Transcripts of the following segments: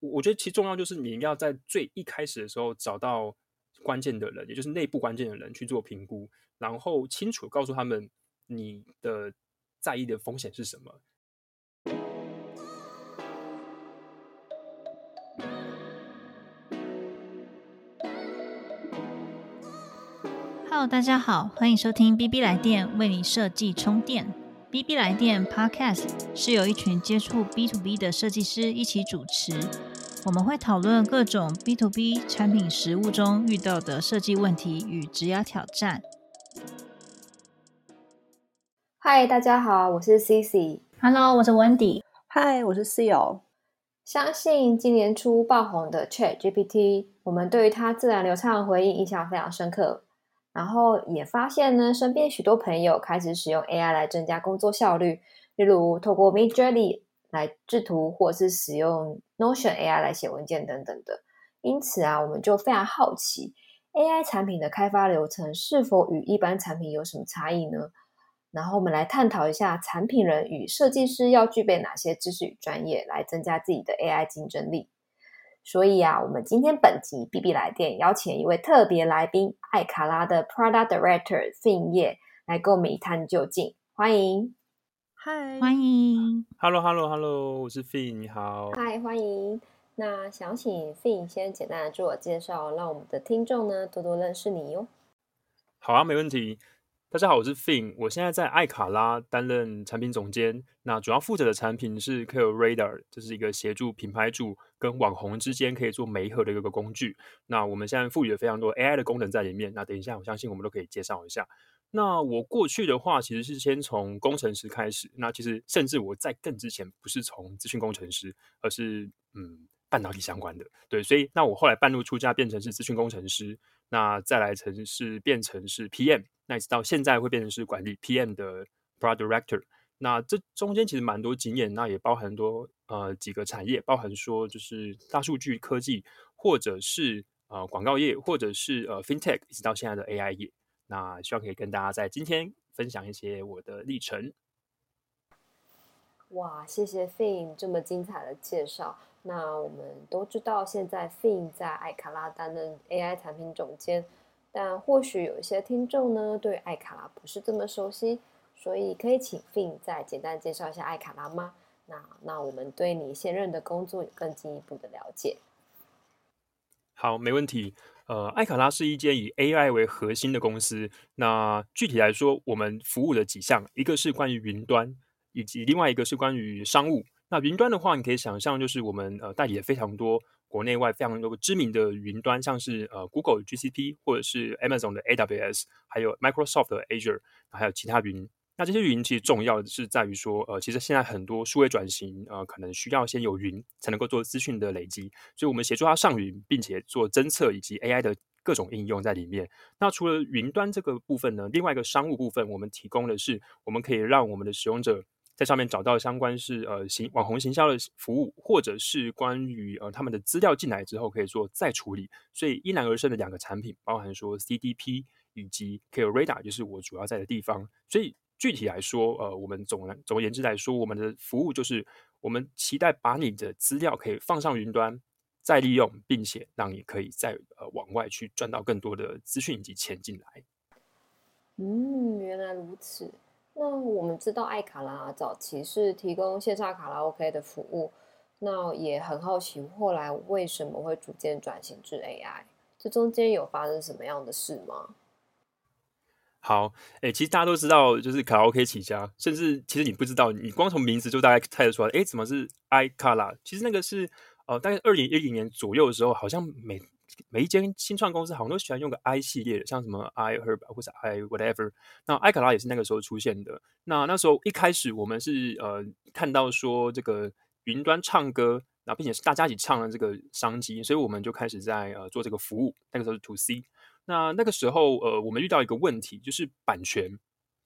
我觉得其实重要就是你要在最一开始的时候找到关键的人，也就是内部关键的人去做评估，然后清楚告诉他们你的在意的风险是什么。Hello，大家好，欢迎收听 B B 来电为你设计充电。B B 来电 Podcast 是由一群接触 B to B 的设计师一起主持，我们会讨论各种 B to B 产品实务中遇到的设计问题与职涯挑战。嗨，大家好，我是 Cici。Hello，我是 Wendy。嗨，我是 Seal。相信今年初爆红的 Chat GPT，我们对于它自然流畅的回应印象非常深刻。然后也发现呢，身边许多朋友开始使用 AI 来增加工作效率，例如透过 Midjourney 来制图，或是使用 Notion AI 来写文件等等的。因此啊，我们就非常好奇，AI 产品的开发流程是否与一般产品有什么差异呢？然后我们来探讨一下，产品人与设计师要具备哪些知识与专业，来增加自己的 AI 竞争力。所以啊，我们今天本集 B B 来电邀请一位特别来宾，艾卡拉的 Product Director Fin 叶来跟我们一探究竟。欢迎，嗨，欢迎，Hello，Hello，Hello，我是 Fin，你好，嗨，欢迎。那想请 Fin 先简单的自我介绍，让我们的听众呢多多认识你哟。好啊，没问题。大家好，我是 Fin，我现在在艾卡拉担任产品总监。那主要负责的产品是 k l Radar，这是一个协助品牌主跟网红之间可以做媒合的一个工具。那我们现在赋予了非常多 AI 的功能在里面。那等一下，我相信我们都可以介绍一下。那我过去的话，其实是先从工程师开始。那其实甚至我在更之前不是从资讯工程师，而是嗯半导体相关的。对，所以那我后来半路出家，变成是资讯工程师。那再来成是变成是 PM。那一直到现在会变成是管理 PM 的 Product Director，那这中间其实蛮多经验，那也包含多呃几个产业，包含说就是大数据科技，或者是呃广告业，或者是呃 FinTech，一直到现在的 AI 业。那希望可以跟大家在今天分享一些我的历程。哇，谢谢 Fin 这么精彩的介绍。那我们都知道，现在 Fin 在艾卡拉担任 AI 产品总监。但或许有一些听众呢，对艾卡拉不是这么熟悉，所以可以请 Fin 再简单介绍一下艾卡拉吗？那那我们对你现任的工作有更进一步的了解。好，没问题。呃，艾卡拉是一间以 AI 为核心的公司。那具体来说，我们服务的几项，一个是关于云端，以及另外一个是关于商务。那云端的话，你可以想象，就是我们呃代理了非常多。国内外非常多知名的云端，像是呃 Google GCP 或者是 Amazon 的 AWS，还有 Microsoft 的 Azure，还有其他云。那这些云其实重要的是在于说，呃，其实现在很多数位转型，呃，可能需要先有云才能够做资讯的累积，所以我们协助它上云，并且做侦测以及 AI 的各种应用在里面。那除了云端这个部分呢，另外一个商务部分，我们提供的是我们可以让我们的使用者。在上面找到相关是呃行网红行销的服务，或者是关于呃他们的资料进来之后可以做再处理，所以一然而生的两个产品，包含说 CDP 以及 k r a d a 就是我主要在的地方。所以具体来说，呃，我们总总而言之来说，我们的服务就是我们期待把你的资料可以放上云端，再利用，并且让你可以再呃往外去赚到更多的资讯以及钱进来。嗯，原来如此。那我们知道艾卡拉早期是提供线上卡拉 OK 的服务，那也很好奇后来为什么会逐渐转型至 AI？这中间有发生什么样的事吗？好，哎，其实大家都知道，就是卡拉 OK 起家，甚至其实你不知道，你光从名字就大概猜得出来，哎，怎么是艾卡拉？其实那个是呃，大概二零一零年左右的时候，好像每每一间新创公司好像都喜欢用个 I 系列的，像什么 I Herb 或者 I whatever。那艾卡拉也是那个时候出现的。那那时候一开始我们是呃看到说这个云端唱歌，那并且是大家一起唱的这个商机，所以我们就开始在呃做这个服务。那个时候是 To C。那那个时候呃我们遇到一个问题，就是版权，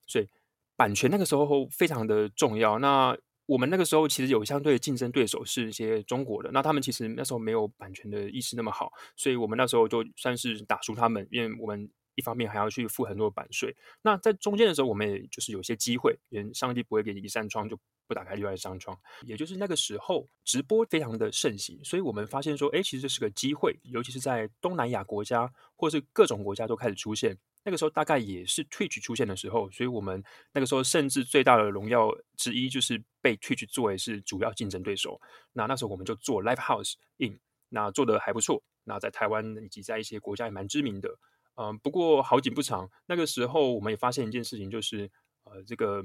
所以版权那个时候非常的重要。那我们那个时候其实有相对竞争对手是一些中国的，那他们其实那时候没有版权的意识那么好，所以我们那时候就算是打输他们，因为我们一方面还要去付很多版税。那在中间的时候，我们也就是有些机会，人上帝不会给你一扇窗就不打开另外的商窗。也就是那个时候，直播非常的盛行，所以我们发现说，哎，其实这是个机会，尤其是在东南亚国家或是各种国家都开始出现。那个时候大概也是 Twitch 出现的时候，所以我们那个时候甚至最大的荣耀之一就是被 Twitch 作为是主要竞争对手。那那时候我们就做 Live House in，那做的还不错。那在台湾以及在一些国家也蛮知名的。嗯，不过好景不长，那个时候我们也发现一件事情，就是呃，这个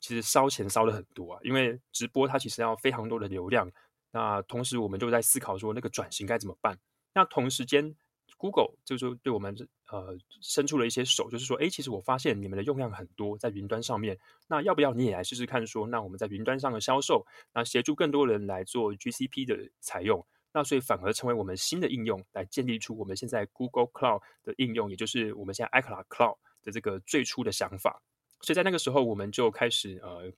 其实烧钱烧的很多啊，因为直播它其实要非常多的流量。那同时我们就在思考说，那个转型该怎么办？那同时间，Google 就是对我们呃伸出了一些手，就是说，哎，其实我发现你们的用量很多在云端上面，那要不要你也来试试看？说，那我们在云端上的销售，那协助更多人来做 GCP 的采用。那所以反而成为我们新的应用，来建立出我们现在 Google Cloud 的应用，也就是我们现在 iCloud Cloud 的这个最初的想法。所以在那个时候，我们就开始呃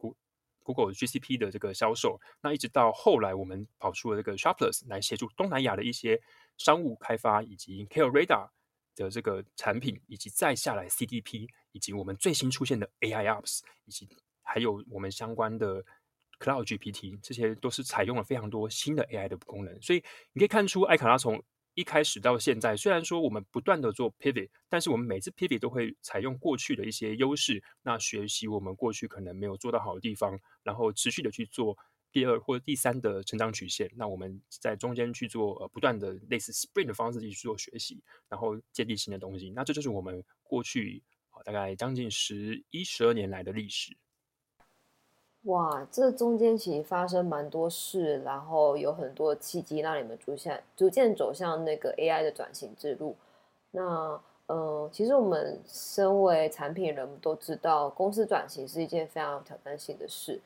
，Google GCP 的这个销售。那一直到后来，我们跑出了这个 Shopless 来协助东南亚的一些商务开发，以及 Care Radar 的这个产品，以及再下来 CDP，以及我们最新出现的 AI Apps，以及还有我们相关的。Cloud GPT 这些都是采用了非常多新的 AI 的功能，所以你可以看出艾卡拉从一开始到现在，虽然说我们不断的做 pivot，但是我们每次 pivot 都会采用过去的一些优势，那学习我们过去可能没有做到好的地方，然后持续的去做第二或者第三的成长曲线。那我们在中间去做呃不断的类似 Spring 的方式去做学习，然后建立新的东西。那这就是我们过去大概将近十一十二年来的历史。哇，这中间其实发生蛮多事，然后有很多契机让你们逐渐逐渐走向那个 AI 的转型之路。那呃，其实我们身为产品人，都知道公司转型是一件非常有挑战性的事，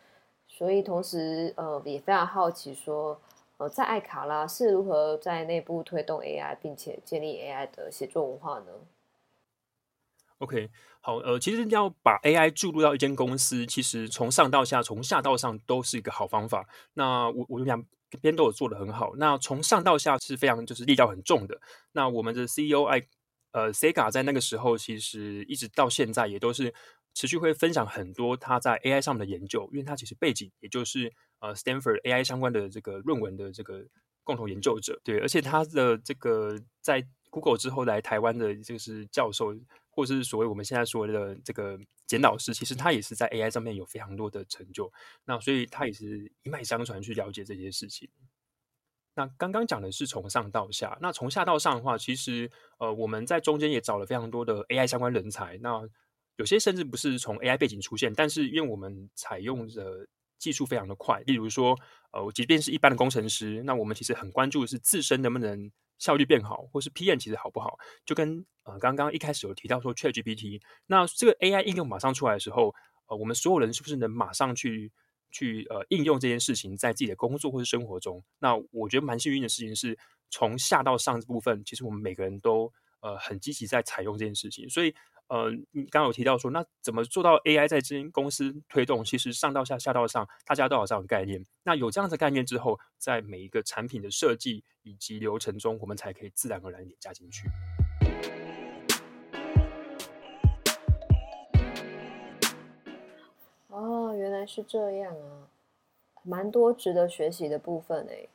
所以同时呃也非常好奇说，呃，在艾卡拉是如何在内部推动 AI，并且建立 AI 的协作文化呢？OK，好，呃，其实要把 AI 注入到一间公司，其实从上到下，从下到上都是一个好方法。那我我们两边都有做的很好。那从上到下是非常就是力道很重的。那我们的 CEO I，呃 Sega 在那个时候，其实一直到现在也都是持续会分享很多他在 AI 上面的研究，因为他其实背景也就是呃 Stanford AI 相关的这个论文的这个共同研究者。对，而且他的这个在 Google 之后来台湾的就是教授。或是所谓我们现在说的这个简老师，其实他也是在 AI 上面有非常多的成就，那所以他也是一脉相传去了解这些事情。那刚刚讲的是从上到下，那从下到上的话，其实呃我们在中间也找了非常多的 AI 相关人才，那有些甚至不是从 AI 背景出现，但是因为我们采用的技术非常的快，例如说呃即便是一般的工程师，那我们其实很关注的是自身能不能。效率变好，或是 PM 其实好不好，就跟呃刚刚一开始有提到说 ChatGPT，那这个 AI 应用马上出来的时候，呃，我们所有人是不是能马上去去呃应用这件事情在自己的工作或是生活中？那我觉得蛮幸运的事情是，从下到上这部分，其实我们每个人都呃很积极在采用这件事情，所以。呃，你刚刚有提到说，那怎么做到 AI 在这间公司推动？其实上到下，下到上，大家都有这样的概念。那有这样的概念之后，在每一个产品的设计以及流程中，我们才可以自然而然点加进去。哦，原来是这样啊，蛮多值得学习的部分诶。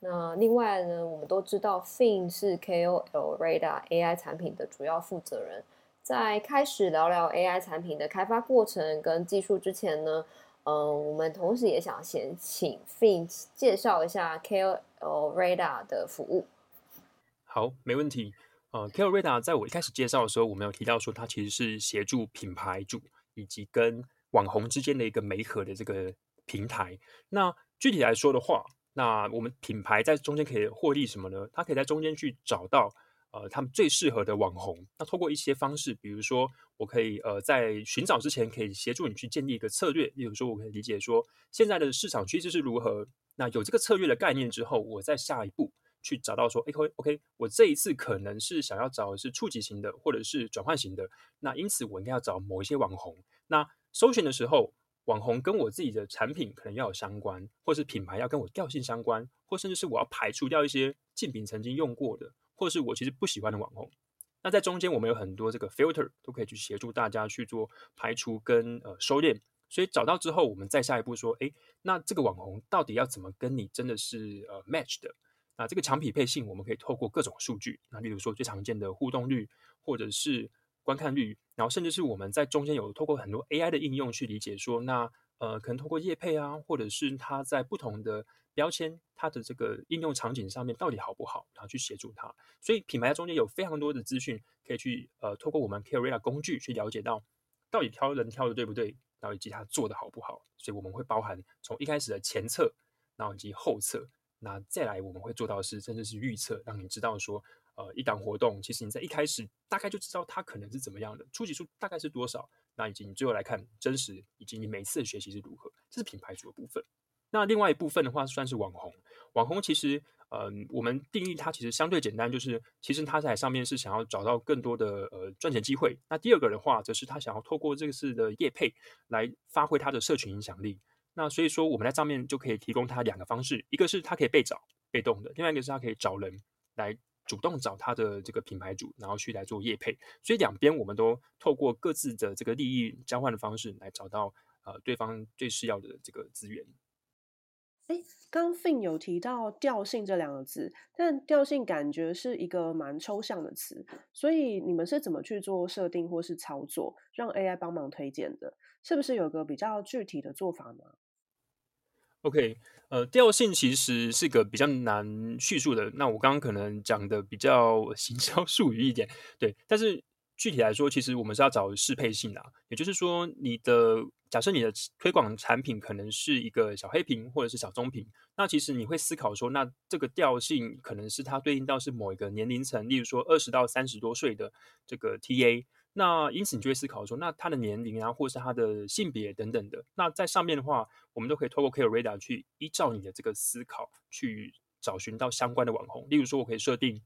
那另外呢，我们都知道，Fin 是 KOL Radar AI 产品的主要负责人。在开始聊聊 AI 产品的开发过程跟技术之前呢，嗯，我们同时也想先请 Fin 介绍一下 KOL Radar 的服务。好，没问题。呃，KOL Radar 在我一开始介绍的时候，我们有提到说，它其实是协助品牌主以及跟网红之间的一个媒合的这个平台。那具体来说的话，那我们品牌在中间可以获利什么呢？它可以在中间去找到。呃，他们最适合的网红，那通过一些方式，比如说，我可以呃在寻找之前，可以协助你去建立一个策略。例如说，我可以理解说，现在的市场趋势是如何。那有这个策略的概念之后，我在下一步去找到说，OK OK，我这一次可能是想要找的是触及型的，或者是转换型的。那因此，我应该要找某一些网红。那搜寻的时候，网红跟我自己的产品可能要有相关，或是品牌要跟我调性相关，或甚至是我要排除掉一些竞品曾经用过的。或者是我其实不喜欢的网红，那在中间我们有很多这个 filter 都可以去协助大家去做排除跟呃收敛，所以找到之后，我们再下一步说，哎，那这个网红到底要怎么跟你真的是呃 match 的？那这个强匹配性，我们可以透过各种数据，那例如说最常见的互动率，或者是观看率，然后甚至是我们在中间有透过很多 AI 的应用去理解说，那呃可能通过业配啊，或者是它在不同的标签，它的这个应用场景上面到底好不好，然后去协助它。所以品牌中间有非常多的资讯可以去呃透过我们 Career 工具去了解到，到底挑人挑的对不对，然后以及它做的好不好。所以我们会包含从一开始的前测，然后以及后测。那再来，我们会做到是，甚至是预测，让你知道说，呃，一档活动，其实你在一开始大概就知道它可能是怎么样的，初级数大概是多少，那以及你最后来看真实，以及你每次的学习是如何，这是品牌组的部分。那另外一部分的话，算是网红。网红其实，呃，我们定义它其实相对简单，就是其实他在上面是想要找到更多的呃赚钱机会。那第二个的话，则是他想要透过这次的业配来发挥他的社群影响力。那所以说，我们在上面就可以提供他两个方式，一个是他可以被找，被动的；另外一个是他可以找人来主动找他的这个品牌主，然后去来做业配。所以两边我们都透过各自的这个利益交换的方式来找到呃对方最需要的这个资源。哎，刚 Fin 有提到调性这两个字，但调性感觉是一个蛮抽象的词，所以你们是怎么去做设定或是操作，让 AI 帮忙推荐的？是不是有个比较具体的做法呢？OK，呃，调性其实是个比较难叙述的。那我刚刚可能讲的比较行销术语一点，对。但是具体来说，其实我们是要找适配性啊，也就是说，你的假设你的推广产品可能是一个小黑瓶或者是小棕瓶，那其实你会思考说，那这个调性可能是它对应到是某一个年龄层，例如说二十到三十多岁的这个 TA。那因此，你就会思考说，那他的年龄啊，或是他的性别等等的，那在上面的话，我们都可以透过 Care Radar 去依照你的这个思考去找寻到相关的网红。例如说，我可以设定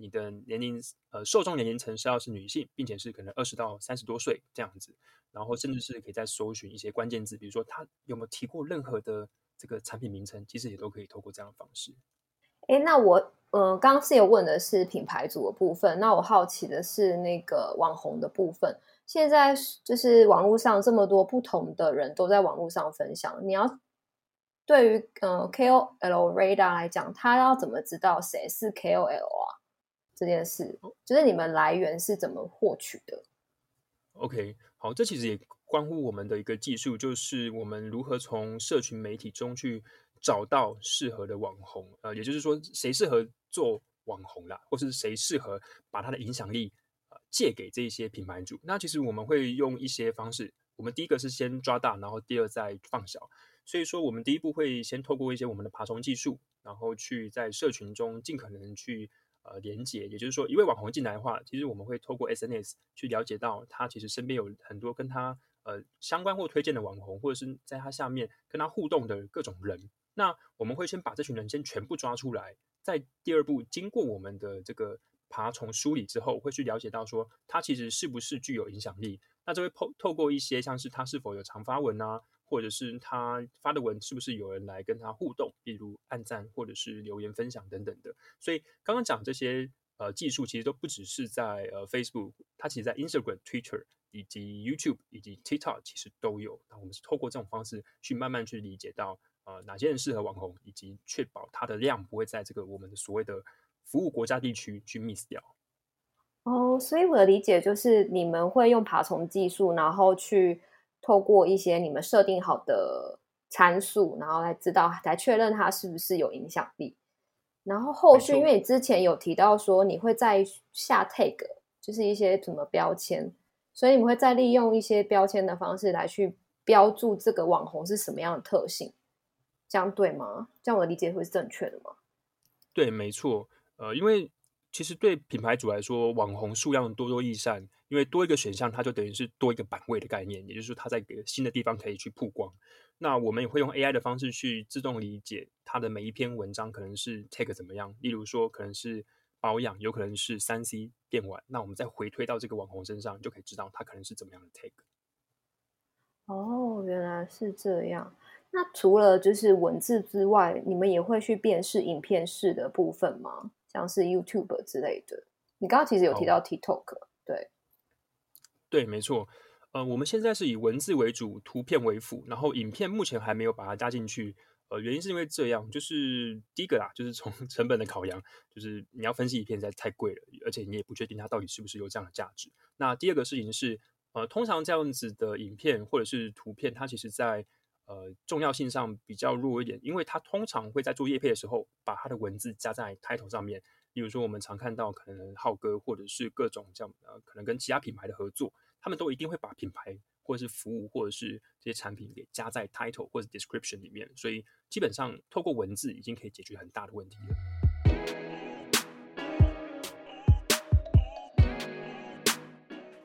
你的年龄，呃，受众年龄层是要是女性，并且是可能二十到三十多岁这样子，然后甚至是可以再搜寻一些关键字，比如说他有没有提过任何的这个产品名称，其实也都可以透过这样的方式。哎，那我。嗯，刚刚是有问的是品牌组的部分，那我好奇的是那个网红的部分。现在就是网络上这么多不同的人都在网络上分享，你要对于嗯 KOL 雷达来讲，他要怎么知道谁是 KOL 啊？这件事就是你们来源是怎么获取的？OK，好，这其实也关乎我们的一个技术，就是我们如何从社群媒体中去。找到适合的网红，呃，也就是说，谁适合做网红啦，或是谁适合把他的影响力呃借给这些品牌主？那其实我们会用一些方式。我们第一个是先抓大，然后第二再放小。所以说，我们第一步会先透过一些我们的爬虫技术，然后去在社群中尽可能去呃连接。也就是说，一位网红进来的话，其实我们会透过 SNS 去了解到他其实身边有很多跟他呃相关或推荐的网红，或者是在他下面跟他互动的各种人。那我们会先把这群人先全部抓出来，在第二步经过我们的这个爬虫梳理之后，会去了解到说他其实是不是具有影响力。那这会透透过一些像是他是否有常发文啊，或者是他发的文是不是有人来跟他互动，比如按赞或者是留言分享等等的。所以刚刚讲这些呃技术，其实都不只是在呃 Facebook，它其实在 Instagram、Twitter 以及 YouTube 以及 TikTok 其实都有。那我们是透过这种方式去慢慢去理解到。呃，哪些人适合网红，以及确保它的量不会在这个我们的所谓的服务国家地区去 miss 掉。哦，所以我的理解就是，你们会用爬虫技术，然后去透过一些你们设定好的参数，然后来知道，来确认它是不是有影响力。然后后续，因为你之前有提到说，你会在下 tag，就是一些什么标签，所以你们会再利用一些标签的方式来去标注这个网红是什么样的特性。这样对吗？这样我的理解会是正确的吗？对，没错。呃，因为其实对品牌主来说，网红数量多多益善，因为多一个选项，它就等于是多一个版位的概念，也就是说，它在新的地方可以去曝光。那我们也会用 AI 的方式去自动理解它的每一篇文章可能是 take 怎么样。例如说，可能是保养，有可能是三 C 电玩，那我们再回推到这个网红身上，就可以知道它可能是怎么样的 take。哦，原来是这样。那除了就是文字之外，你们也会去辨识影片式的部分吗？像是 YouTube 之类的。你刚刚其实有提到 TikTok，对，对，没错。呃，我们现在是以文字为主，图片为辅，然后影片目前还没有把它加进去。呃，原因是因为这样，就是第一个啦，就是从 成本的考量，就是你要分析影片实在太贵了，而且你也不确定它到底是不是有这样的价值。那第二个事情是，呃，通常这样子的影片或者是图片，它其实在呃重要性上比较弱一点，因为它通常会在做页配的时候，把它的文字加在 title 上面。例如说，我们常看到可能浩哥或者是各种这样呃，可能跟其他品牌的合作，他们都一定会把品牌。或者是服务，或者是这些产品给加在 title 或者 description 里面，所以基本上透过文字已经可以解决很大的问题了。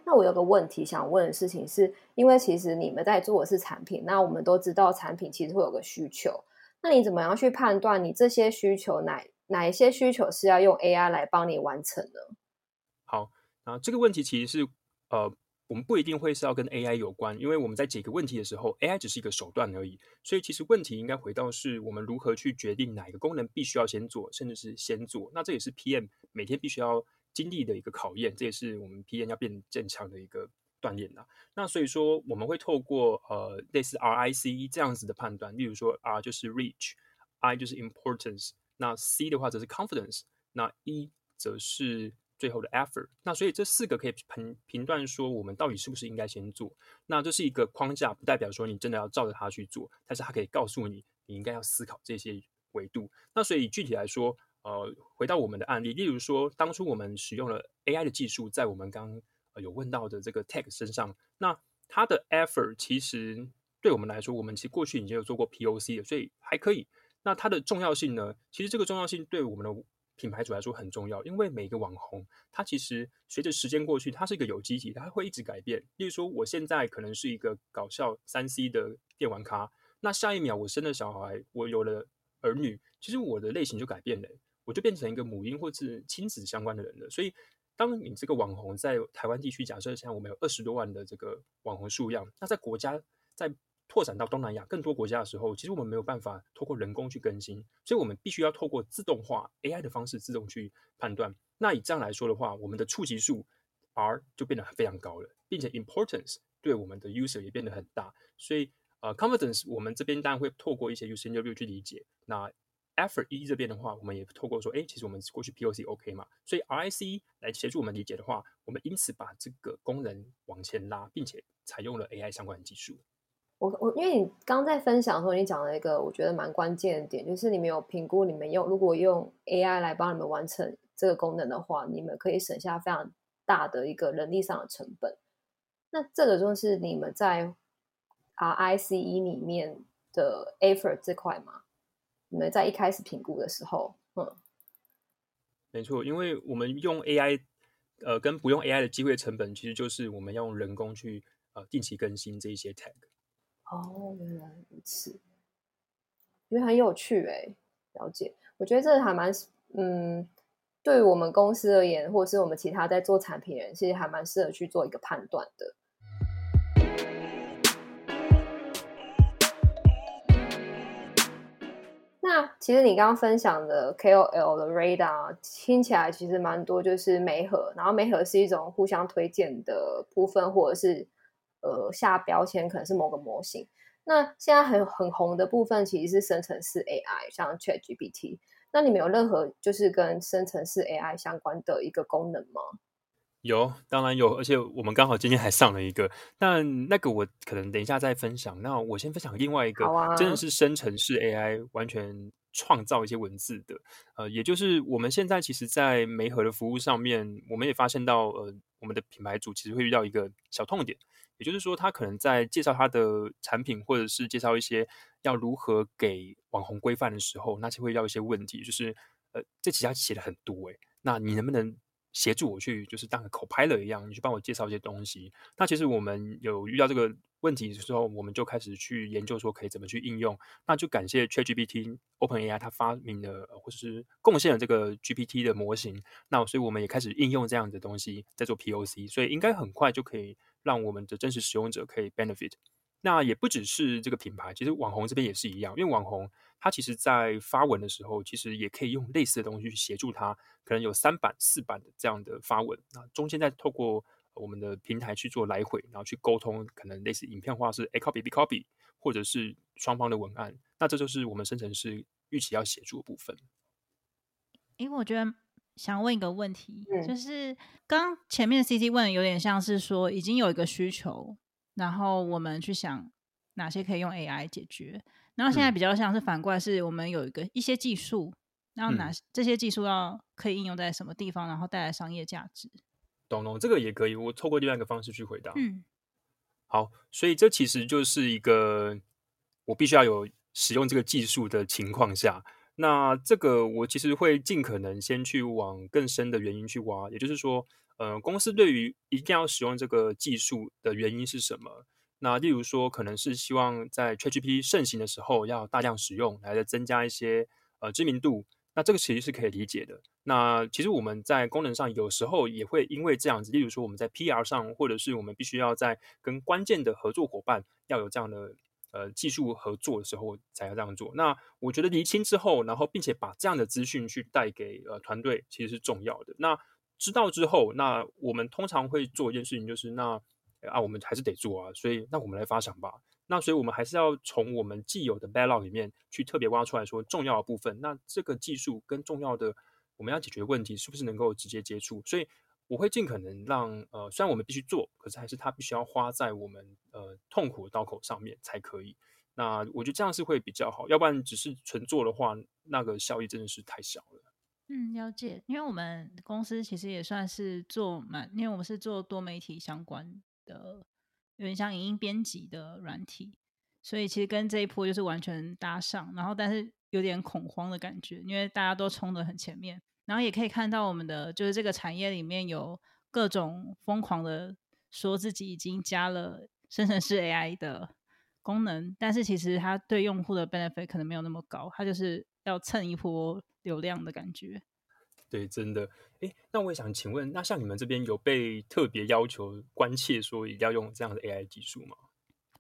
那我有个问题想问的事情，是因为其实你们在做的是产品，那我们都知道产品其实会有个需求，那你怎么样去判断你这些需求哪哪一些需求是要用 AI 来帮你完成呢？好，啊，这个问题其实是呃。我们不一定会是要跟 AI 有关，因为我们在解个问题的时候，AI 只是一个手段而已。所以其实问题应该回到是我们如何去决定哪个功能必须要先做，甚至是先做。那这也是 PM 每天必须要经历的一个考验，这也是我们 PM 要变正强的一个锻炼呐。那所以说我们会透过呃类似 RIC 这样子的判断，例如说 R 就是 Reach，I 就是 Importance，那 C 的话则是 Confidence，那 E 则是。最后的 effort，那所以这四个可以评评断说我们到底是不是应该先做。那这是一个框架，不代表说你真的要照着它去做，但是它可以告诉你你应该要思考这些维度。那所以具体来说，呃，回到我们的案例，例如说当初我们使用了 AI 的技术，在我们刚有问到的这个 tag 身上，那它的 effort 其实对我们来说，我们其实过去已经有做过 POC 的，所以还可以。那它的重要性呢？其实这个重要性对我们的品牌主来说很重要，因为每个网红，他其实随着时间过去，他是一个有机体，他会一直改变。例如说，我现在可能是一个搞笑三 C 的电玩咖，那下一秒我生了小孩，我有了儿女，其实我的类型就改变了，我就变成一个母婴或是亲子相关的人了。所以，当你这个网红在台湾地区，假设像我们有二十多万的这个网红数量，那在国家在。拓展到东南亚更多国家的时候，其实我们没有办法透过人工去更新，所以我们必须要透过自动化 AI 的方式自动去判断。那以这样来说的话，我们的触及数 R 就变得非常高了，并且 Importance 对我们的 User 也变得很大。所以呃，Confidence 我们这边当然会透过一些 User Interview 去理解。那 Effort 一这边的话，我们也透过说，哎，其实我们过去 POC OK 嘛，所以 RIC 来协助我们理解的话，我们因此把这个功能往前拉，并且采用了 AI 相关的技术。我我因为你刚在分享的时候，你讲了一个我觉得蛮关键的点，就是你们有评估，你们用如果用 AI 来帮你们完成这个功能的话，你们可以省下非常大的一个人力上的成本。那这个就是你们在 RICE 里面的 effort 这块吗？你们在一开始评估的时候，嗯，没错，因为我们用 AI，呃，跟不用 AI 的机会成本，其实就是我们要用人工去呃定期更新这一些 tag。哦，原来如此，因为很有趣哎，了解。我觉得这还蛮，嗯，对于我们公司而言，或者是我们其他在做产品人，其实还蛮适合去做一个判断的。那其实你刚刚分享的 KOL 的 Radar 听起来其实蛮多，就是媒合，然后媒合是一种互相推荐的部分，或者是。呃，下标签可能是某个模型。那现在很很红的部分其实是生成式 AI，像 ChatGPT。那你们有任何就是跟生成式 AI 相关的一个功能吗？有，当然有，而且我们刚好今天还上了一个。但那个我可能等一下再分享。那我先分享另外一个，真的是生成式 AI 完全创造一些文字的。呃，也就是我们现在其实，在媒合的服务上面，我们也发现到，呃，我们的品牌主其实会遇到一个小痛点。也就是说，他可能在介绍他的产品，或者是介绍一些要如何给网红规范的时候，那就会遇到一些问题，就是呃，这其他写的很多诶，那你能不能协助我去，就是当个口拍了一样，你去帮我介绍一些东西？那其实我们有遇到这个问题的时候，我们就开始去研究说可以怎么去应用。那就感谢 ChatGPT、OpenAI 它发明的或者是贡献了这个 GPT 的模型。那所以我们也开始应用这样的东西在做 POC，所以应该很快就可以。让我们的真实使用者可以 benefit，那也不只是这个品牌，其实网红这边也是一样，因为网红他其实在发文的时候，其实也可以用类似的东西去协助他，可能有三版、四版的这样的发文，那中间再透过我们的平台去做来回，然后去沟通，可能类似影片化是 A copy B copy，或者是双方的文案，那这就是我们生成式预期要协助的部分。因为我觉得想问一个问题，就是刚前面 C C 问有点像是说已经有一个需求，然后我们去想哪些可以用 AI 解决，然后现在比较像是反过来，是我们有一个一些技术。然后哪这些技术要可以应用在什么地方，然后带来商业价值？懂懂，这个也可以。我透过另外一个方式去回答。嗯，好，所以这其实就是一个我必须要有使用这个技术的情况下，那这个我其实会尽可能先去往更深的原因去挖。也就是说，呃，公司对于一定要使用这个技术的原因是什么？那例如说，可能是希望在 ChatGPT 盛行的时候要大量使用，来增加一些呃知名度。那这个其实是可以理解的。那其实我们在功能上有时候也会因为这样子，例如说我们在 PR 上，或者是我们必须要在跟关键的合作伙伴要有这样的呃技术合作的时候，才要这样做。那我觉得厘清之后，然后并且把这样的资讯去带给呃团队，其实是重要的。那知道之后，那我们通常会做一件事情，就是那啊，我们还是得做啊，所以那我们来发想吧。那所以，我们还是要从我们既有的 backlog 里面去特别挖出来说重要的部分。那这个技术跟重要的我们要解决问题，是不是能够直接接触？所以我会尽可能让呃，虽然我们必须做，可是还是它必须要花在我们呃痛苦的刀口上面才可以。那我觉得这样是会比较好，要不然只是纯做的话，那个效益真的是太小了。嗯，了解。因为我们公司其实也算是做蛮，因为我们是做多媒体相关的。有点像影音编辑的软体，所以其实跟这一波就是完全搭上，然后但是有点恐慌的感觉，因为大家都冲得很前面，然后也可以看到我们的就是这个产业里面有各种疯狂的说自己已经加了生成式 AI 的功能，但是其实它对用户的 benefit 可能没有那么高，它就是要蹭一波流量的感觉。对，真的。哎，那我也想请问，那像你们这边有被特别要求关切说一定要用这样的 AI 技术吗？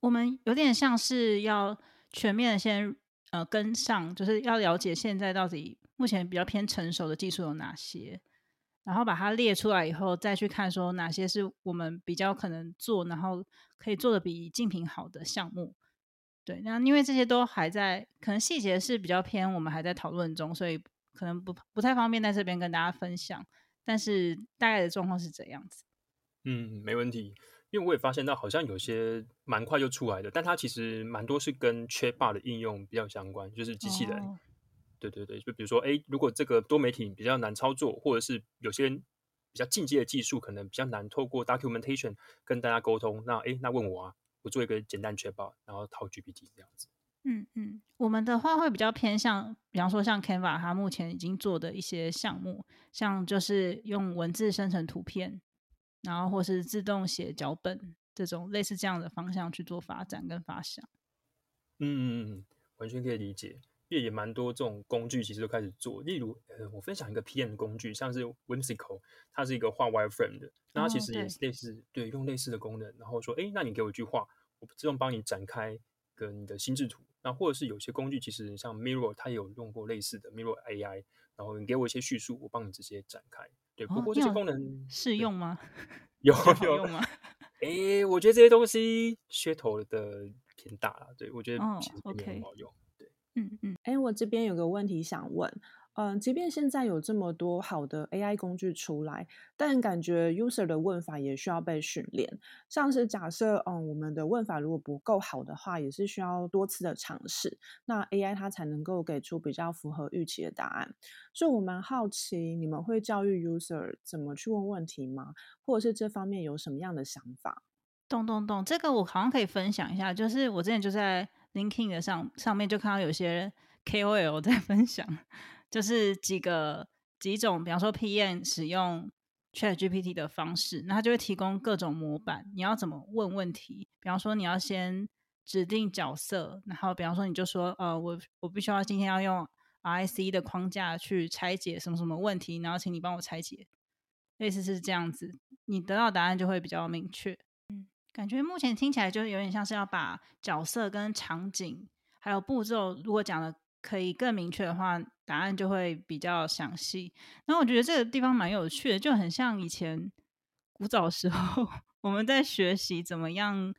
我们有点像是要全面先呃跟上，就是要了解现在到底目前比较偏成熟的技术有哪些，然后把它列出来以后，再去看说哪些是我们比较可能做，然后可以做的比竞品好的项目。对，那因为这些都还在，可能细节是比较偏，我们还在讨论中，所以。可能不不太方便在这边跟大家分享，但是大概的状况是怎样子？嗯，没问题，因为我也发现到好像有些蛮快就出来的，但它其实蛮多是跟 Chatbot 的应用比较相关，就是机器人。对对对，就比如说，哎，如果这个多媒体比较难操作，或者是有些比较进阶的技术可能比较难透过 documentation 跟大家沟通，那哎，那问我啊，我做一个简单 Chatbot，然后套 GPT 这样子。嗯嗯，我们的话会比较偏向，比方说像 Canva，它目前已经做的一些项目，像就是用文字生成图片，然后或是自动写脚本这种类似这样的方向去做发展跟发想。嗯嗯嗯，完全可以理解，因为也蛮多这种工具其实都开始做，例如呃，我分享一个 PM 工具，像是 Whimsical，它是一个画 Wireframe 的，那它其实也是类似，对，用类似的功能，然后说，哎，那你给我一句话，我自动帮你展开跟你的心智图。那或者是有些工具，其实像 Mirror，它有用过类似的 Mirror AI，然后你给我一些叙述，我帮你直接展开。对，不过这些功能适用吗？有有用吗？哎，我觉得这些东西噱头的偏大了。对我觉得其实并没有很好用。对，嗯嗯。哎，我这边有个问题想问。嗯，即便现在有这么多好的 AI 工具出来，但感觉 user 的问法也需要被训练。像是假设，嗯，我们的问法如果不够好的话，也是需要多次的尝试，那 AI 它才能够给出比较符合预期的答案。所以我蛮好奇，你们会教育 user 怎么去问问题吗？或者是这方面有什么样的想法？懂懂懂，这个我好像可以分享一下，就是我之前就在 Linking 的上上面就看到有些 KOL 在 分享。就是几个几种，比方说 PM 使用 Chat GPT 的方式，那它就会提供各种模板。你要怎么问问题？比方说你要先指定角色，然后比方说你就说，呃，我我必须要今天要用 RIC 的框架去拆解什么什么问题，然后请你帮我拆解，类似是这样子，你得到答案就会比较明确。感觉目前听起来就有点像是要把角色跟场景还有步骤，如果讲的。可以更明确的话，答案就会比较详细。然后我觉得这个地方蛮有趣的，就很像以前古早时候 我们在学习怎么样，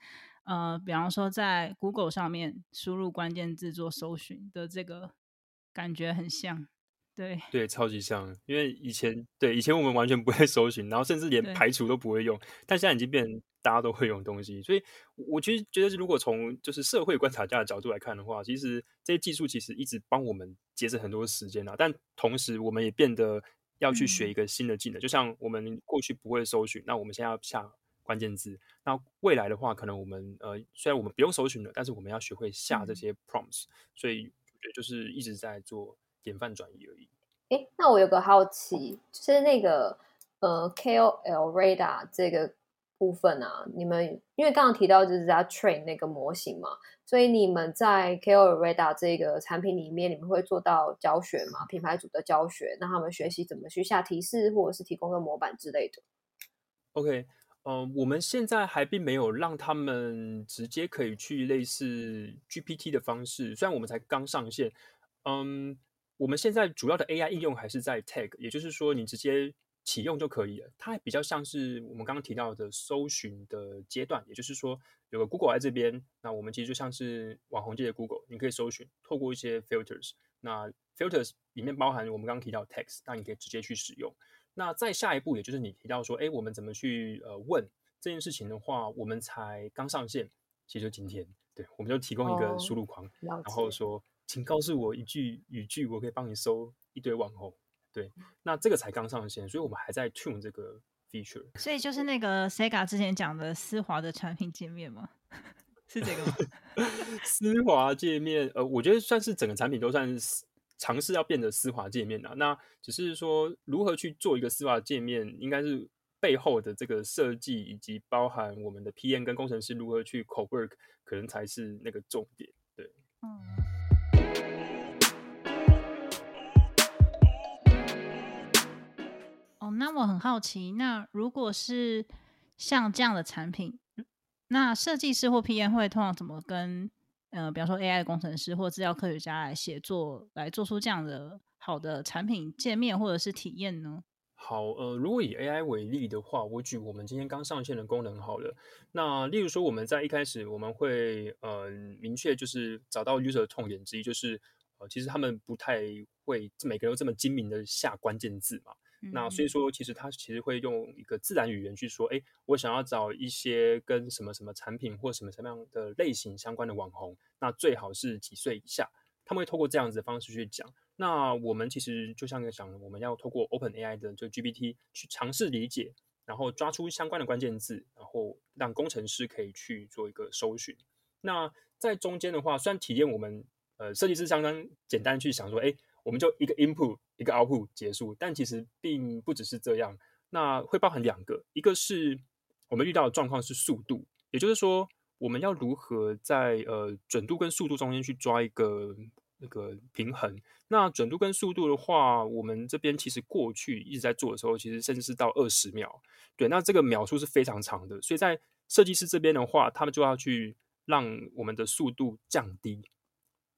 呃，比方说在 Google 上面输入关键字做搜寻的这个感觉很像。对。对，超级像，因为以前对以前我们完全不会 搜寻，然后甚至连排除都不会用，但现在已经变成大家都会用东西，所以我其实觉得，如果从就是社会观察家的角度来看的话，其实这些技术其实一直帮我们节省很多时间啊，但同时我们也变得要去学一个新的技能，就像我们过去不会搜寻，那我们现在要下关键字，那未来的话，可能我们呃虽然我们不用搜寻了，但是我们要学会下这些 prompts，所以我觉得就是一直在做。典范转移而已。哎，那我有个好奇，就是那个呃，KOL radar 这个部分啊，你们因为刚刚提到就是在 train 那个模型嘛，所以你们在 KOL radar 这个产品里面，你们会做到教学嘛？品牌组的教学，让他们学习怎么去下提示，或者是提供个模板之类的。OK，嗯，我们现在还并没有让他们直接可以去类似 GPT 的方式，虽然我们才刚上线，嗯。我们现在主要的 AI 应用还是在 Tag，也就是说你直接启用就可以了。它比较像是我们刚刚提到的搜寻的阶段，也就是说有个 Google 在这边，那我们其实就像是网红界的 Google，你可以搜寻，透过一些 filters，那 filters 里面包含我们刚刚提到 text，那你可以直接去使用。那再下一步，也就是你提到说，哎，我们怎么去呃问这件事情的话，我们才刚上线，其实就今天，对，我们就提供一个输入框，然后说。请告诉我一句语句，我可以帮你搜一堆网红。对，那这个才刚上线，所以我们还在 tune 这个 feature。所以就是那个 Sega 之前讲的丝滑的产品界面吗？是这个吗？丝滑界面，呃，我觉得算是整个产品都算是尝试要变得丝滑界面了。那只是说如何去做一个丝滑界面，应该是背后的这个设计以及包含我们的 PM 跟工程师如何去 co work，可能才是那个重点。对，嗯。那我很好奇，那如果是像这样的产品，那设计师或 PM 会通常怎么跟呃，比方说 AI 工程师或资料科学家来协作，来做出这样的好的产品界面或者是体验呢？好，呃，如果以 AI 为例的话，我举我们今天刚上线的功能好了。那例如说，我们在一开始我们会呃明确就是找到 user 的痛点之一，就是呃其实他们不太会每个人都这么精明的下关键字嘛。那所以说，其实他其实会用一个自然语言去说，哎，我想要找一些跟什么什么产品或什么什么样的类型相关的网红，那最好是几岁以下，他们会透过这样子的方式去讲。那我们其实就像讲，我们要透过 Open AI 的就 GPT 去尝试理解，然后抓出相关的关键字，然后让工程师可以去做一个搜寻。那在中间的话，虽然体验我们呃设计师相当简单去想说，哎。我们就一个 input 一个 output 结束，但其实并不只是这样。那会包含两个，一个是我们遇到的状况是速度，也就是说我们要如何在呃准度跟速度中间去抓一个那个平衡。那准度跟速度的话，我们这边其实过去一直在做的时候，其实甚至是到二十秒。对，那这个秒数是非常长的，所以在设计师这边的话，他们就要去让我们的速度降低。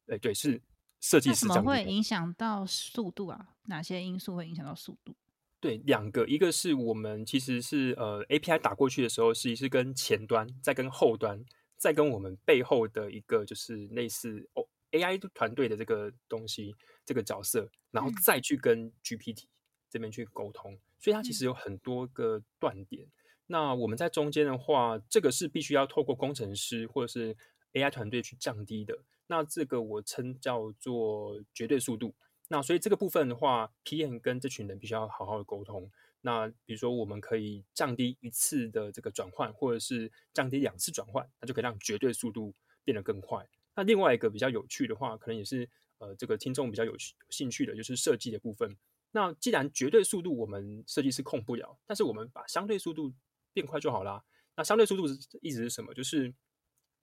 哎，对，是。设计师怎么会影响到速度啊？哪些因素会影响到速度？对，两个，一个是我们其实是呃 API 打过去的时候，实际是跟前端，再跟后端，再跟我们背后的一个就是类似哦 AI 团队的这个东西这个角色，然后再去跟 GPT 这边去沟通，所以它其实有很多个断点。那我们在中间的话，这个是必须要透过工程师或者是 AI 团队去降低的。那这个我称叫做绝对速度。那所以这个部分的话，PM 跟这群人必须要好好的沟通。那比如说，我们可以降低一次的这个转换，或者是降低两次转换，那就可以让绝对速度变得更快。那另外一个比较有趣的话，可能也是呃这个听众比较有兴趣的，就是设计的部分。那既然绝对速度我们设计师控不了，但是我们把相对速度变快就好啦。那相对速度是意思是什么？就是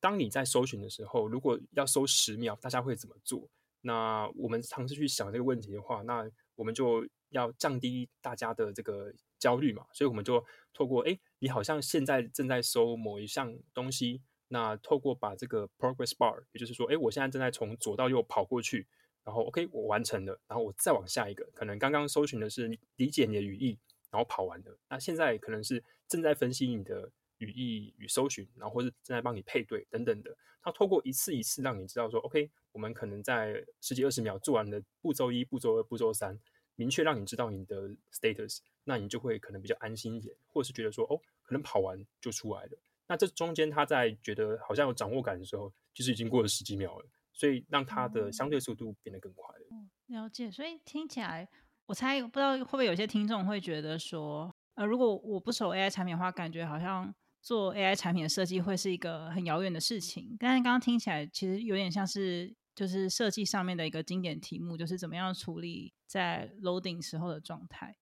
当你在搜寻的时候，如果要搜十秒，大家会怎么做？那我们尝试去想这个问题的话，那我们就要降低大家的这个焦虑嘛。所以我们就透过，哎，你好像现在正在搜某一项东西，那透过把这个 progress bar，也就是说，哎，我现在正在从左到右跑过去，然后 OK，我完成了，然后我再往下一个，可能刚刚搜寻的是理解你的语义，然后跑完的。那现在可能是正在分析你的语义与搜寻，然后或是正在帮你配对等等的。它透过一次一次让你知道说，OK，我们可能在十几二十秒做完的步骤一、步骤二、步骤三，明确让你知道你的 status，那你就会可能比较安心一点，或者是觉得说，哦，可能跑完就出来了。那这中间他在觉得好像有掌握感的时候，其实已经过了十几秒了，所以让他的相对速度变得更快了。了解，所以听起来，我猜不知道会不会有些听众会觉得说，呃，如果我不熟 AI 产品的话，感觉好像做 AI 产品的设计会是一个很遥远的事情。但是刚刚听起来，其实有点像是就是设计上面的一个经典题目，就是怎么样处理在 loading 时候的状态。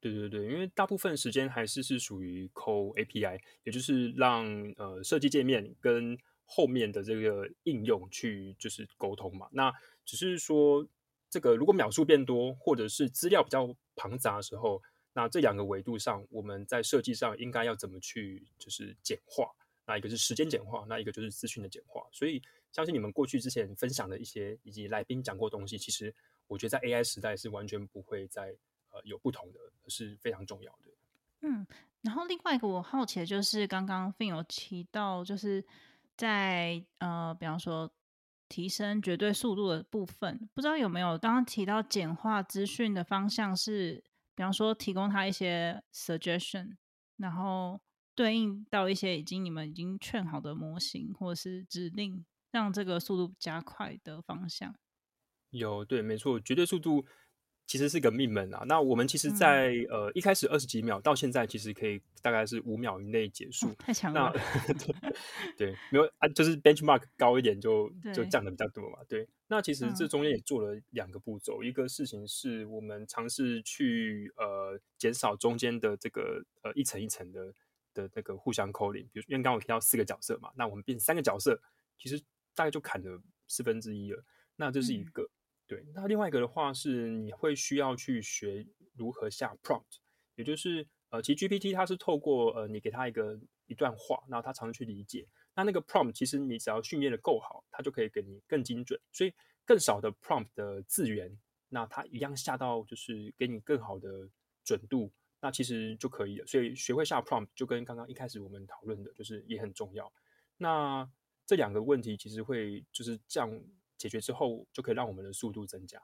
对对对，因为大部分时间还是是属于扣 API，也就是让呃设计界面跟后面的这个应用去就是沟通嘛。那只是说。这个如果秒数变多，或者是资料比较庞杂的时候，那这两个维度上，我们在设计上应该要怎么去就是简化？那一个是时间简化，那一个就是资讯的简化。所以，相信你们过去之前分享的一些以及来宾讲过东西，其实我觉得在 AI 时代是完全不会再呃有不同的，是非常重要的。嗯，然后另外一个我好奇的就是，刚刚 Fin 有提到，就是在呃，比方说。提升绝对速度的部分，不知道有没有刚刚提到简化资讯的方向是，比方说提供他一些 suggestion，然后对应到一些已经你们已经劝好的模型或者是指令，让这个速度加快的方向。有对，没错，绝对速度。其实是个命门啊。那我们其实，在呃一开始二十几秒，到现在其实可以大概是五秒以内结束。太强了。对，没有啊，就是 benchmark 高一点就就降的比较多嘛。对，那其实这中间也做了两个步骤。一个事情是我们尝试去呃减少中间的这个呃一层一层的的那个互相 calling。比如因为刚刚我提到四个角色嘛，那我们变三个角色，其实大概就砍了四分之一了。那这是一个。对，那另外一个的话是，你会需要去学如何下 prompt，也就是呃，其实 GPT 它是透过呃，你给它一个一段话，然后它常常去理解。那那个 prompt 其实你只要训练的够好，它就可以给你更精准。所以更少的 prompt 的字源，那它一样下到就是给你更好的准度，那其实就可以了。所以学会下 prompt 就跟刚刚一开始我们讨论的，就是也很重要。那这两个问题其实会就是降。解决之后，就可以让我们的速度增加。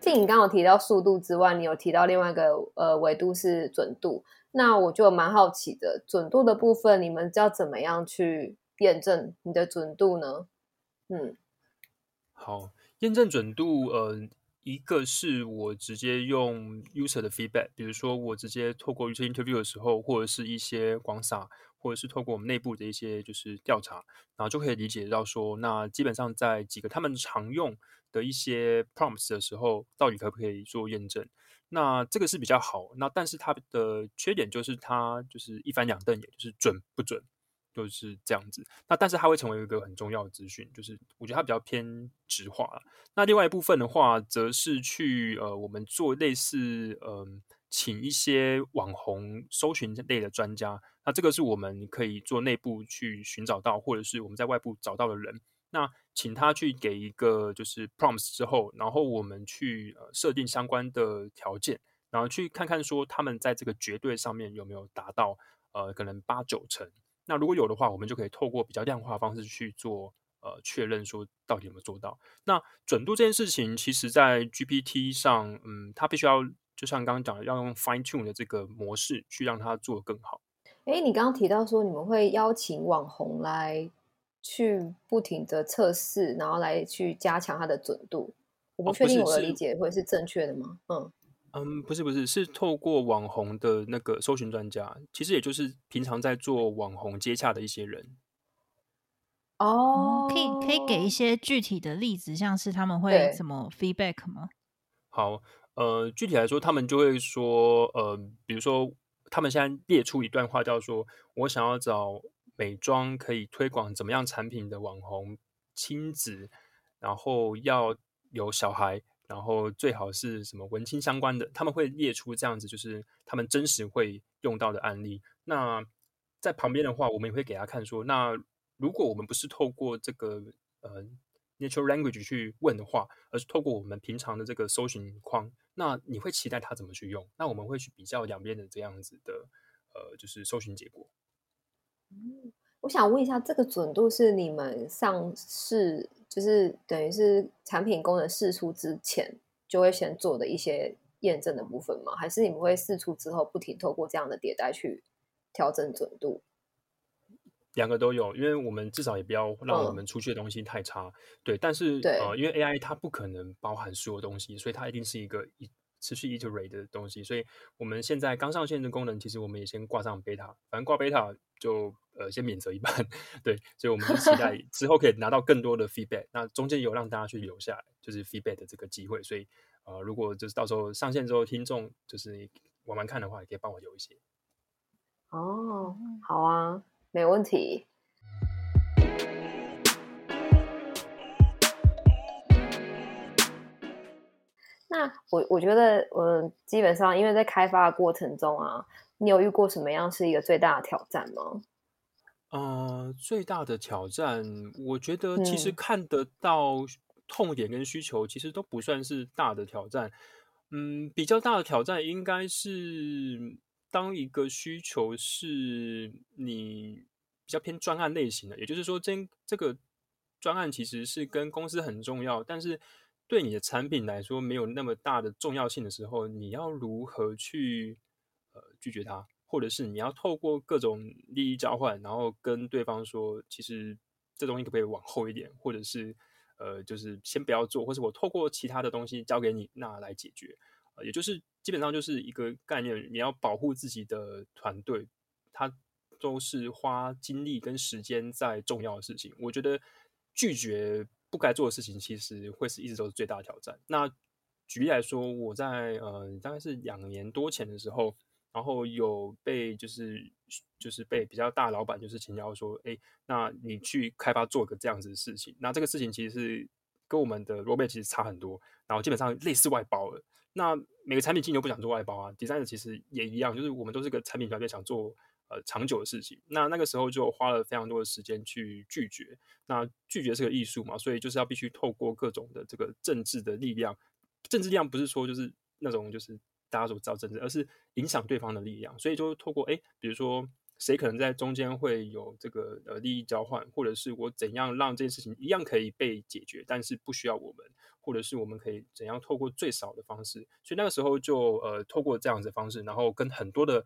听你刚刚提到速度之外，你有提到另外一个呃维度是准度。那我就蛮好奇的，准度的部分，你们要怎么样去验证你的准度呢？嗯，好，验证准度，呃。一个是我直接用 user 的 feedback，比如说我直接透过 user interview 的时候，或者是一些广撒，或者是透过我们内部的一些就是调查，然后就可以理解到说，那基本上在几个他们常用的一些 prompts 的时候，到底可不可以做验证？那这个是比较好。那但是它的缺点就是它就是一翻两瞪眼，就是准不准。就是这样子，那但是它会成为一个很重要的资讯，就是我觉得它比较偏直化。那另外一部分的话，则是去呃，我们做类似嗯，请一些网红搜寻类的专家，那这个是我们可以做内部去寻找到，或者是我们在外部找到的人，那请他去给一个就是 prompts 之后，然后我们去呃设定相关的条件，然后去看看说他们在这个绝对上面有没有达到呃，可能八九成。那如果有的话，我们就可以透过比较量化方式去做呃确认，说到底有没有做到。那准度这件事情，其实在 GPT 上，嗯，它必须要就像刚刚讲的，要用 fine tune 的这个模式去让它做得更好。哎，你刚刚提到说你们会邀请网红来去不停的测试，然后来去加强它的准度。我不确定我的理解会是正确的吗？嗯。嗯，不是不是，是透过网红的那个搜寻专家，其实也就是平常在做网红接洽的一些人。哦，可以可以给一些具体的例子，像是他们会怎么 feedback 吗？好，呃，具体来说，他们就会说，呃，比如说，他们现在列出一段话，叫做我想要找美妆可以推广怎么样产品的网红亲子，然后要有小孩。然后最好是什么文青相关的，他们会列出这样子，就是他们真实会用到的案例。那在旁边的话，我们也会给他看说，那如果我们不是透过这个呃 natural language 去问的话，而是透过我们平常的这个搜寻框，那你会期待它怎么去用？那我们会去比较两边的这样子的呃，就是搜寻结果。我想问一下，这个准度是你们上市，就是等于是产品功能试出之前就会先做的一些验证的部分吗？还是你们会试出之后不停透过这样的迭代去调整准度？两个都有，因为我们至少也不要让我们出去的东西太差。对，但是呃，因为 AI 它不可能包含所有东西，所以它一定是一个一持续 iterate 的东西。所以我们现在刚上线的功能，其实我们也先挂上 beta，反正挂 beta 就呃先免责一半。对，所以我们是期待 之后可以拿到更多的 feedback。那中间有让大家去留下来，就是 feedback 的这个机会。所以呃，如果就是到时候上线之后，听众就是玩玩看的话，也可以帮我留一些。哦，好啊。没问题。那我我觉得，嗯基本上因为在开发的过程中啊，你有遇过什么样是一个最大的挑战吗？呃，最大的挑战，我觉得其实看得到痛点跟需求，其实都不算是大的挑战。嗯，比较大的挑战应该是。当一个需求是你比较偏专案类型的，也就是说，这这个专案其实是跟公司很重要，但是对你的产品来说没有那么大的重要性的时候，你要如何去呃拒绝它，或者是你要透过各种利益交换，然后跟对方说，其实这东西可不可以往后一点，或者是呃就是先不要做，或者我透过其他的东西交给你那来解决。也就是基本上就是一个概念，你要保护自己的团队，他都是花精力跟时间在重要的事情。我觉得拒绝不该做的事情，其实会是一直都是最大的挑战。那举例来说，我在呃大概是两年多前的时候，然后有被就是就是被比较大老板就是请教说，哎，那你去开发做个这样子的事情。那这个事情其实是跟我们的 roadmap 其实差很多，然后基本上类似外包了。那每个产品经理都不想做外包啊，designer 其实也一样，就是我们都是个产品团队，想做呃长久的事情。那那个时候就花了非常多的时间去拒绝。那拒绝是个艺术嘛，所以就是要必须透过各种的这个政治的力量。政治力量不是说就是那种就是大家所知道政治，而是影响对方的力量。所以就透过哎，比如说。谁可能在中间会有这个呃利益交换，或者是我怎样让这件事情一样可以被解决，但是不需要我们，或者是我们可以怎样透过最少的方式。所以那个时候就呃透过这样子的方式，然后跟很多的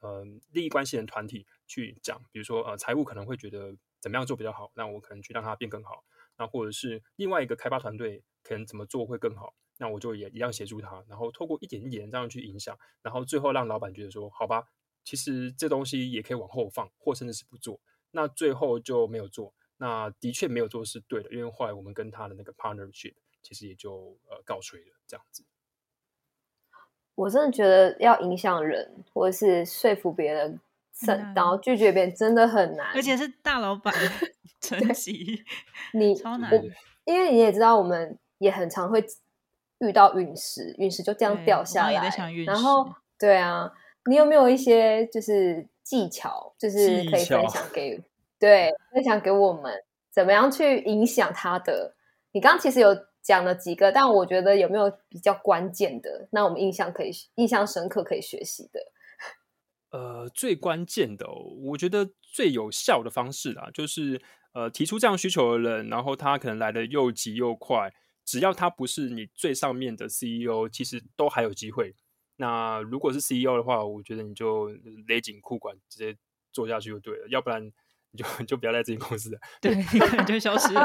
呃利益关系人团体去讲，比如说呃财务可能会觉得怎么样做比较好，那我可能去让它变更好。那或者是另外一个开发团队可能怎么做会更好，那我就也一样协助他，然后透过一点一点这样去影响，然后最后让老板觉得说好吧。其实这东西也可以往后放，或甚至是不做。那最后就没有做。那的确没有做是对的，因为后来我们跟他的那个 partnership 其实也就呃告吹了。这样子，我真的觉得要影响人，或者是说服别人，然后拒绝别人，真的很难。而且是大老板 层级，你超难。因为你也知道，我们也很常会遇到陨石，陨石就这样掉下来。然后，对啊。你有没有一些就是技巧，就是可以分享给对分享给我们，怎么样去影响他的？你刚刚其实有讲了几个，但我觉得有没有比较关键的？那我们印象可以印象深刻可以学习的？呃，最关键的，哦我觉得最有效的方式啊，就是呃提出这样需求的人，然后他可能来的又急又快，只要他不是你最上面的 CEO，其实都还有机会。那如果是 CEO 的话，我觉得你就勒紧裤管，直接做下去就对了。要不然你就 就不要在这间公司了，对，你就消失了。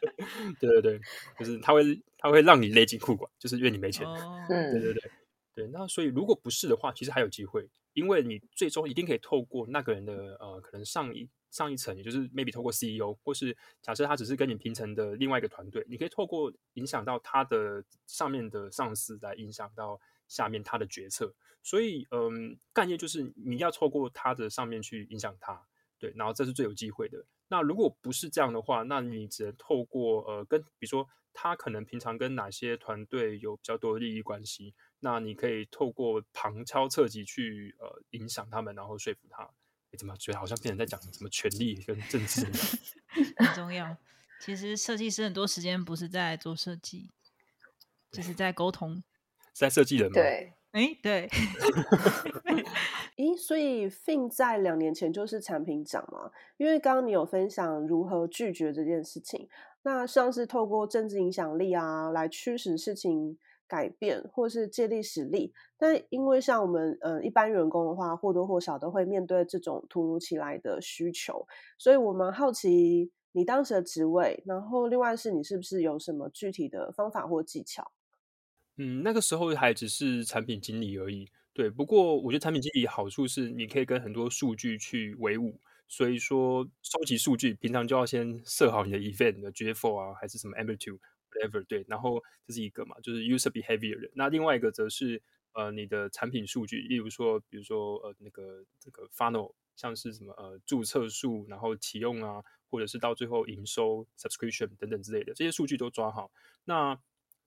对对对，就是他会他会让你勒紧裤管，就是因为你没钱。嗯，对对对对。那所以如果不是的话，其实还有机会，因为你最终一定可以透过那个人的呃，可能上一上一层，也就是 maybe 透过 CEO，或是假设他只是跟你平层的另外一个团队，你可以透过影响到他的上面的上司来影响到。下面他的决策，所以嗯，概念就是你要透过他的上面去影响他，对，然后这是最有机会的。那如果不是这样的话，那你只能透过呃，跟比如说他可能平常跟哪些团队有比较多的利益关系，那你可以透过旁敲侧击去呃影响他们，然后说服他。怎么觉得好像变成在讲什么权力跟政治？很重要。其实设计师很多时间不是在做设计，就是在沟通，在设计人吗。对，哎，对，咦，所以 Fin 在两年前就是产品长嘛？因为刚刚你有分享如何拒绝这件事情，那像是透过政治影响力啊，来驱使事情改变，或是借力使力。但因为像我们呃一般员工的话，或多或少都会面对这种突如其来的需求，所以我们好奇你当时的职位，然后另外是你是不是有什么具体的方法或技巧？嗯，那个时候还只是产品经理而已。对，不过我觉得产品经理好处是你可以跟很多数据去为伍，所以说收集数据，平常就要先设好你的 event 的 GFO 啊，还是什么 amplitude whatever 对，然后这是一个嘛，就是 user behavior 的。那另外一个则是呃你的产品数据，例如说，比如说呃那个这个 funnel，像是什么呃注册数，然后启用啊，或者是到最后营收 subscription 等等之类的，这些数据都抓好。那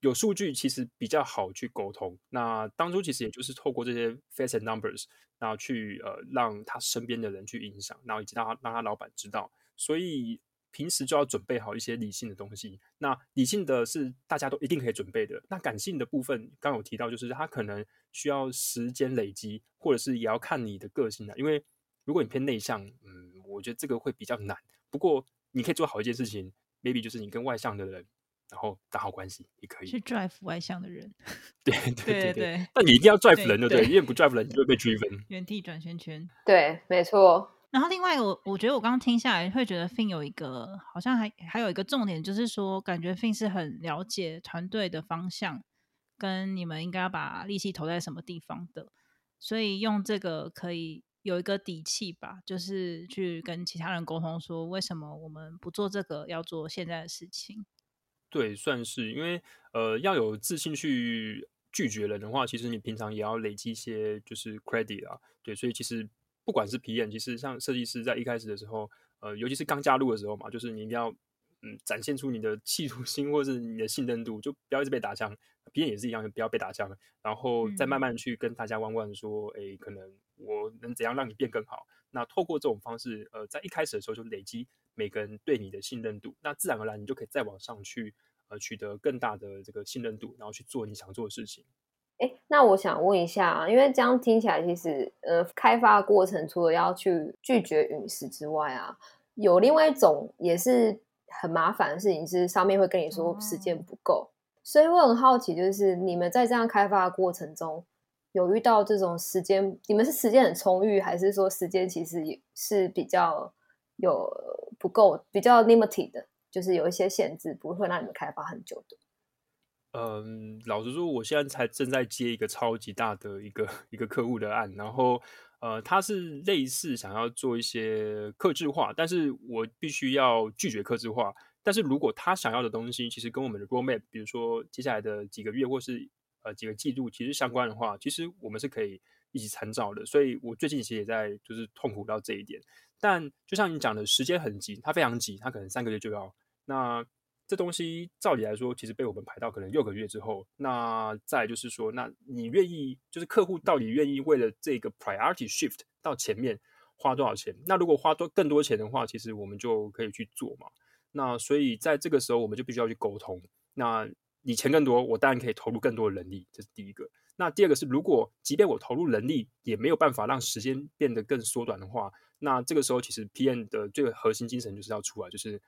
有数据其实比较好去沟通。那当初其实也就是透过这些 face and numbers，然后去呃让他身边的人去影响，然后以及让他让他老板知道。所以平时就要准备好一些理性的东西。那理性的是大家都一定可以准备的。那感性的部分刚有提到，就是他可能需要时间累积，或者是也要看你的个性的。因为如果你偏内向，嗯，我觉得这个会比较难。不过你可以做好一件事情，maybe 就是你跟外向的人。然后打好关系也可以去 drive 外向的人，对 对对对，但你一定要 drive 人的，对，因为不 drive 人，你就会被追分。原地转圈圈，对，没错。然后另外，我我觉得我刚刚听下来，会觉得 Fin 有一个好像还还有一个重点，就是说，感觉 Fin 是很了解团队的方向，跟你们应该要把力气投在什么地方的，所以用这个可以有一个底气吧，就是去跟其他人沟通，说为什么我们不做这个，要做现在的事情。对，算是因为呃，要有自信去拒绝人的话，其实你平常也要累积一些就是 credit 啊。对，所以其实不管是皮演，其实像设计师在一开始的时候，呃，尤其是刚加入的时候嘛，就是你一定要嗯展现出你的企图心或者是你的信任度，就不要一直被打枪。皮演也是一样，不要被打枪，然后再慢慢去跟大家弯弯说，哎，可能我能怎样让你变更好？那透过这种方式，呃，在一开始的时候就累积。每个人对你的信任度，那自然而然你就可以再往上去，呃，取得更大的这个信任度，然后去做你想做的事情。哎，那我想问一下，因为这样听起来，其实呃，开发过程除了要去拒绝陨石之外啊，有另外一种也是很麻烦的事情，是上面会跟你说时间不够。所以我很好奇，就是你们在这样开发的过程中，有遇到这种时间，你们是时间很充裕，还是说时间其实也是比较有？不够，比较 limited 的，就是有一些限制，不会让你们开发很久的。嗯，老实说，我现在才正在接一个超级大的一个一个客户的案，然后呃，他是类似想要做一些克制化，但是我必须要拒绝克制化。但是如果他想要的东西，其实跟我们的 roadmap，比如说接下来的几个月或是呃几个季度，其实相关的话，其实我们是可以一起参照的。所以我最近其实也在就是痛苦到这一点。但就像你讲的，时间很急，它非常急，它可能三个月就要。那这东西照理来说，其实被我们排到可能六个月之后。那再就是说，那你愿意，就是客户到底愿意为了这个 priority shift 到前面花多少钱？那如果花多更多钱的话，其实我们就可以去做嘛。那所以在这个时候，我们就必须要去沟通。那你钱更多，我当然可以投入更多的人力，这是第一个。那第二个是，如果即便我投入人力，也没有办法让时间变得更缩短的话。那这个时候，其实 PM 的最核心精神就是要出来，就是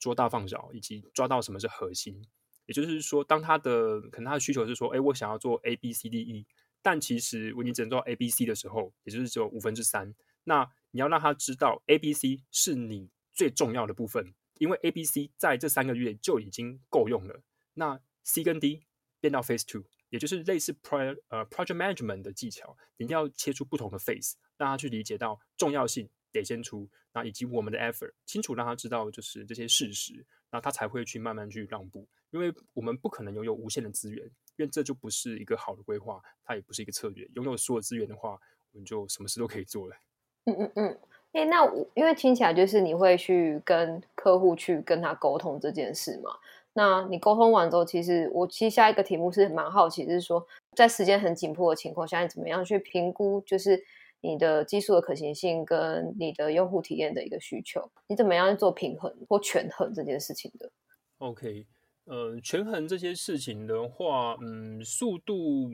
捉大放小，以及抓到什么是核心。也就是说，当他的可能他的需求是说，哎，我想要做 A B C D E，但其实你只能做 A B C 的时候，也就是只有五分之三。那你要让他知道 A B C 是你最重要的部分，因为 A B C 在这三个月就已经够用了。那 C 跟 D 变到 Phase Two，也就是类似 Pro 呃 Project Management 的技巧，你一定要切出不同的 Phase。让他去理解到重要性得先出，那以及我们的 effort 清楚让他知道就是这些事实，那他才会去慢慢去让步，因为我们不可能拥有无限的资源，因为这就不是一个好的规划，它也不是一个策略。拥有所有资源的话，我们就什么事都可以做了。嗯嗯嗯，哎，那我因为听起来就是你会去跟客户去跟他沟通这件事嘛？那你沟通完之后，其实我其实下一个题目是蛮好奇，就是说在时间很紧迫的情况下，你怎么样去评估就是。你的技术的可行性跟你的用户体验的一个需求，你怎么样做平衡或权衡这件事情的？OK，呃，权衡这些事情的话，嗯，速度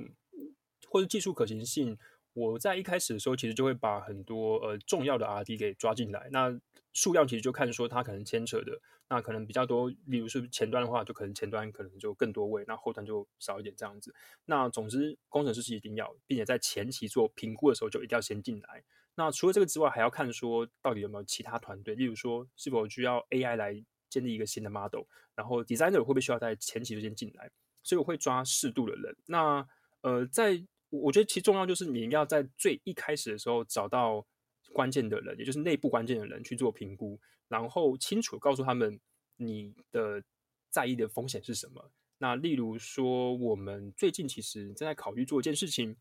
或者技术可行性。我在一开始的时候，其实就会把很多呃重要的 R&D 给抓进来。那数量其实就看说它可能牵扯的，那可能比较多。例如是前端的话，就可能前端可能就更多位，那后端就少一点这样子。那总之，工程师是一定要，并且在前期做评估的时候就一定要先进来。那除了这个之外，还要看说到底有没有其他团队，例如说是否需要 AI 来建立一个新的 model，然后 designer 会不会需要在前期就先进来？所以我会抓适度的人。那呃在我觉得其实重要就是你要在最一开始的时候找到关键的人，也就是内部关键的人去做评估，然后清楚告诉他们你的在意的风险是什么。那例如说，我们最近其实正在考虑做一件事情，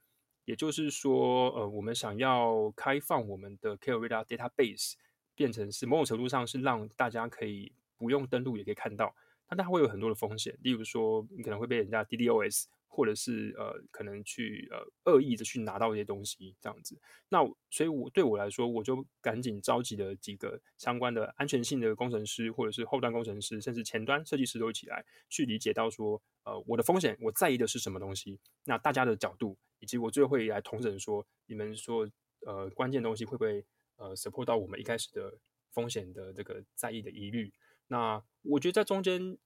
也就是说，呃，我们想要开放我们的 Care Radar Database，变成是某种程度上是让大家可以不用登录也可以看到，但它会有很多的风险，例如说你可能会被人家 DDoS。或者是呃，可能去呃恶意的去拿到一些东西这样子，那所以我对我来说，我就赶紧召集了几个相关的安全性的工程师，或者是后端工程师，甚至前端设计师都一起来去理解到说，呃，我的风险我在意的是什么东西，那大家的角度，以及我最后会来同审说，你们说呃关键东西会不会呃 support 到我们一开始的风险的这个在意的疑虑？那我觉得在中间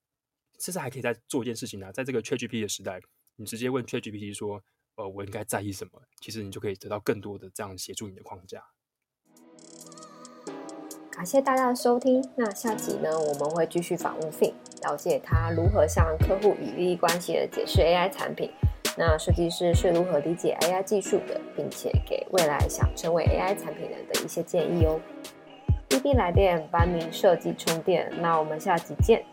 其实还可以再做一件事情呢，在这个 ChatGPT 的时代。你直接问 ChatGPT 说：“呃，我应该在意什么？”其实你就可以得到更多的这样协助你的框架。感谢大家的收听。那下集呢，我们会继续访问 Fin，了解他如何向客户以利益关系的解释 AI 产品。那设计师是如何理解 AI 技术的，并且给未来想成为 AI 产品人的一些建议哦。B B 来电，帮您设计充电。那我们下集见。